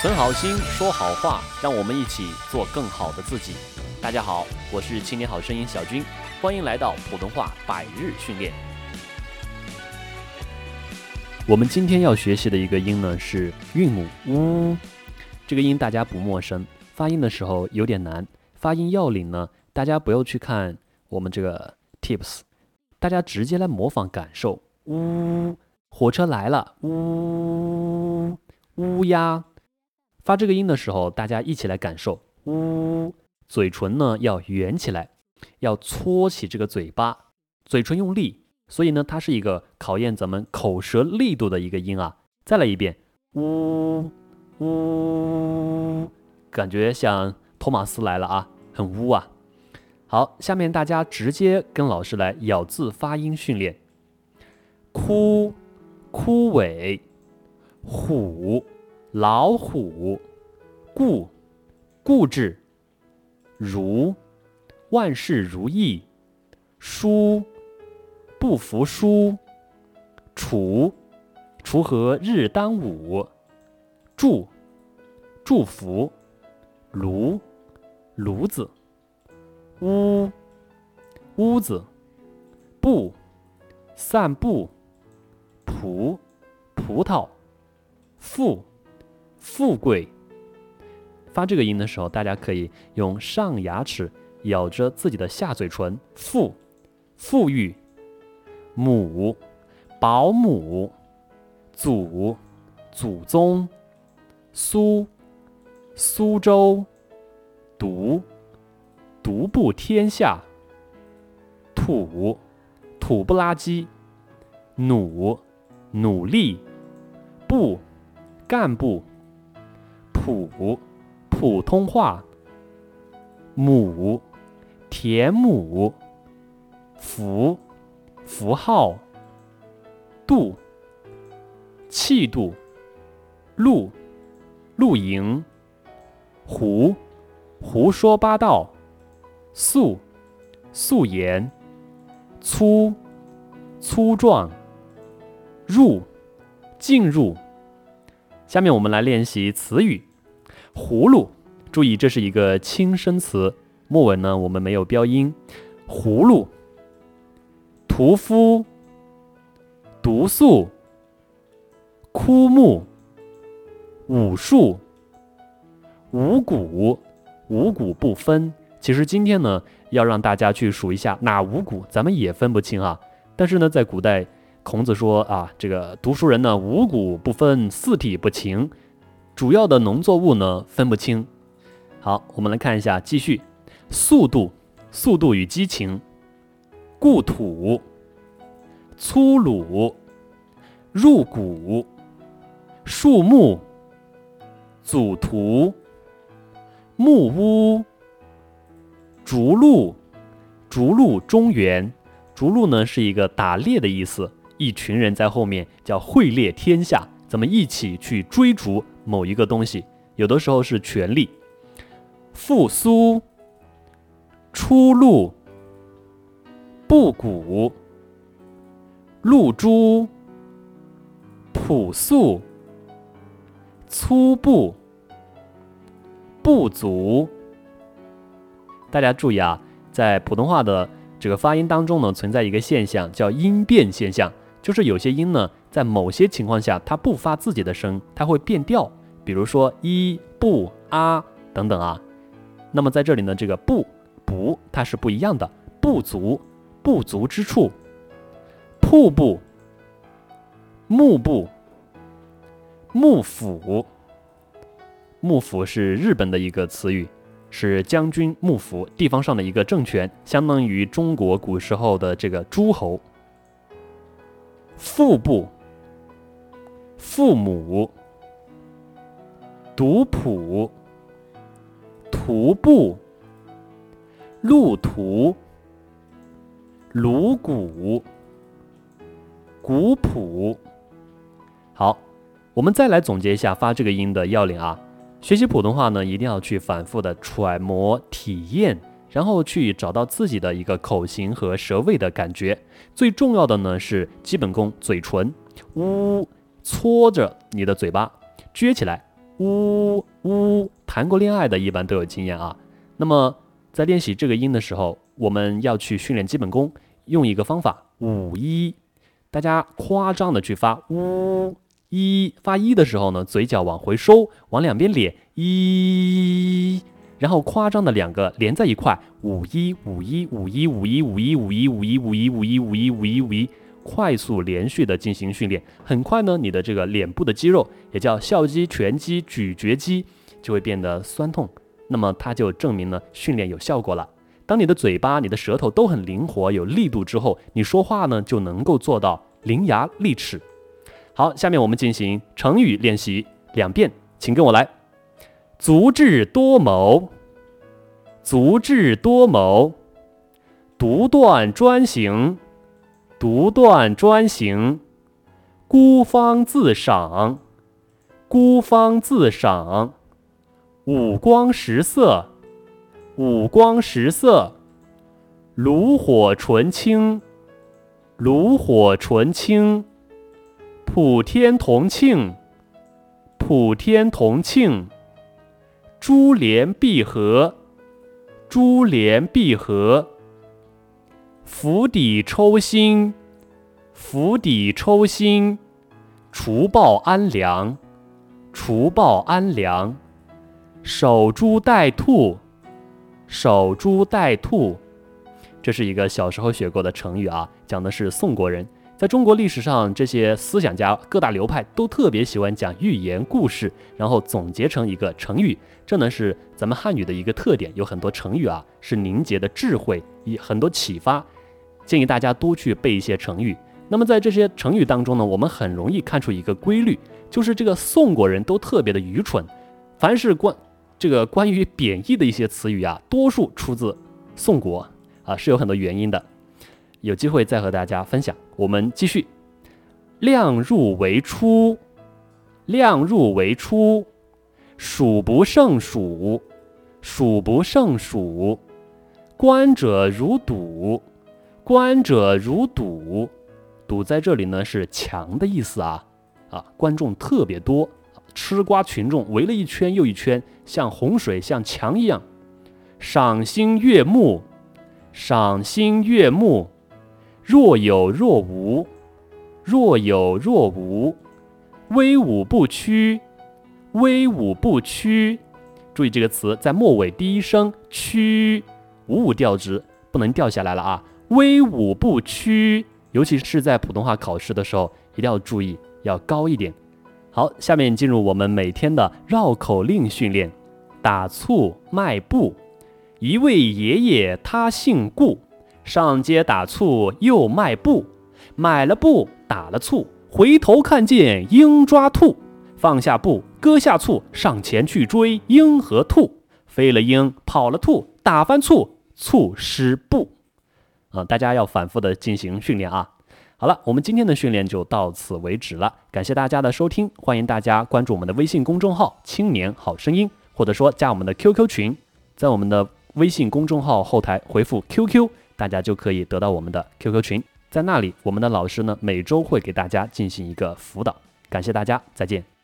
存好心，说好话，让我们一起做更好的自己。大家好，我是青年好声音小军，欢迎来到普通话百日训练。我们今天要学习的一个音呢是韵母呜，这个音大家不陌生，发音的时候有点难。发音要领呢，大家不要去看我们这个 tips，大家直接来模仿感受。呜，火车来了，呜，乌鸦。发这个音的时候，大家一起来感受。呜，嘴唇呢要圆起来，要搓起这个嘴巴，嘴唇用力，所以呢，它是一个考验咱们口舌力度的一个音啊。再来一遍，呜呜，感觉像托马斯来了啊，很呜啊。好，下面大家直接跟老师来咬字发音训练。枯，枯萎，虎。老虎，固，固执，如，万事如意，输，不服输，锄，锄禾日当午，祝，祝福，炉，炉子，屋，屋子，步，散步，葡，葡萄，富。富贵，发这个音的时候，大家可以用上牙齿咬着自己的下嘴唇。富，富裕，母，保姆，祖，祖宗，苏，苏州，独，独步天下，土，土不拉几，努，努力，部，干部。普普通话，母田母，符符号，度气度，露露营，胡胡说八道，素素颜，粗粗壮，入进入。下面我们来练习词语。葫芦，注意这是一个轻声词，末尾呢我们没有标音。葫芦，屠夫，毒素，枯木，武术，五谷，五谷不分。其实今天呢，要让大家去数一下哪五谷，咱们也分不清啊。但是呢，在古代，孔子说啊，这个读书人呢，五谷不分，四体不勤。主要的农作物呢分不清。好，我们来看一下，继续。速度，速度与激情。故土，粗鲁，入骨，树木，祖图，木屋，逐鹿，逐鹿中原。逐鹿呢是一个打猎的意思，一群人在后面叫会猎天下，咱们一起去追逐。某一个东西，有的时候是权力。复苏、出路、布谷、露珠、朴素、粗布、不足。大家注意啊，在普通话的这个发音当中呢，存在一个现象，叫音变现象，就是有些音呢。在某些情况下，它不发自己的声，它会变调。比如说一、不、啊等等啊。那么在这里呢，这个不、不，它是不一样的。不足、不足之处。瀑布、幕布、幕府。幕府是日本的一个词语，是将军幕府地方上的一个政权，相当于中国古时候的这个诸侯。腹部。父母，读谱，徒步，路途，颅骨，古朴。好，我们再来总结一下发这个音的要领啊。学习普通话呢，一定要去反复的揣摩体验，然后去找到自己的一个口型和舌位的感觉。最重要的呢是基本功，嘴唇，呜。搓着你的嘴巴，撅起来，呜呜，谈过恋爱的一般都有经验啊。那么在练习这个音的时候，我们要去训练基本功，用一个方法五一，大家夸张的去发呜一，发一的时候呢，嘴角往回收，往两边咧一，然后夸张的两个连在一块，五一五一五一五一五一五一五一五一五一五一五一五一。快速连续的进行训练，很快呢，你的这个脸部的肌肉，也叫笑肌、颧肌、咀嚼肌，就会变得酸痛。那么它就证明了训练有效果了。当你的嘴巴、你的舌头都很灵活、有力度之后，你说话呢就能够做到伶牙俐齿。好，下面我们进行成语练习两遍，请跟我来：足智多谋，足智多谋，独断专行。独断专行，孤芳自赏，孤芳自赏，五光十色，五光十色，炉火纯青，炉火纯青，普天同庆，普天同庆，珠联璧合，珠联璧合。釜底抽薪，釜底抽薪，除暴安良，除暴安良，守株待兔，守株待兔，这是一个小时候学过的成语啊，讲的是宋国人。在中国历史上，这些思想家各大流派都特别喜欢讲寓言故事，然后总结成一个成语。这呢是咱们汉语的一个特点，有很多成语啊是凝结的智慧，以很多启发。建议大家多去背一些成语。那么在这些成语当中呢，我们很容易看出一个规律，就是这个宋国人都特别的愚蠢。凡是关这个关于贬义的一些词语啊，多数出自宋国啊，是有很多原因的。有机会再和大家分享。我们继续，量入为出，量入为出，数不胜数，数不胜数，观者如堵。观者如堵，堵在这里呢是墙的意思啊啊！观众特别多，吃瓜群众围了一圈又一圈，像洪水像墙一样，赏心悦目，赏心悦目，若有若无，若有若无，威武不屈，威武不屈。注意这个词在末尾第一声屈，五五调值不能掉下来了啊！威武不屈，尤其是在普通话考试的时候，一定要注意，要高一点。好，下面进入我们每天的绕口令训练。打醋卖布，一位爷爷他姓顾，上街打醋又卖布，买了布打了醋，回头看见鹰抓兔，放下布割下醋，上前去追鹰和兔，飞了鹰跑了兔，打翻醋，醋湿布。啊，大家要反复的进行训练啊！好了，我们今天的训练就到此为止了，感谢大家的收听，欢迎大家关注我们的微信公众号“青年好声音”，或者说加我们的 QQ 群，在我们的微信公众号后台回复 QQ，大家就可以得到我们的 QQ 群，在那里，我们的老师呢每周会给大家进行一个辅导，感谢大家，再见。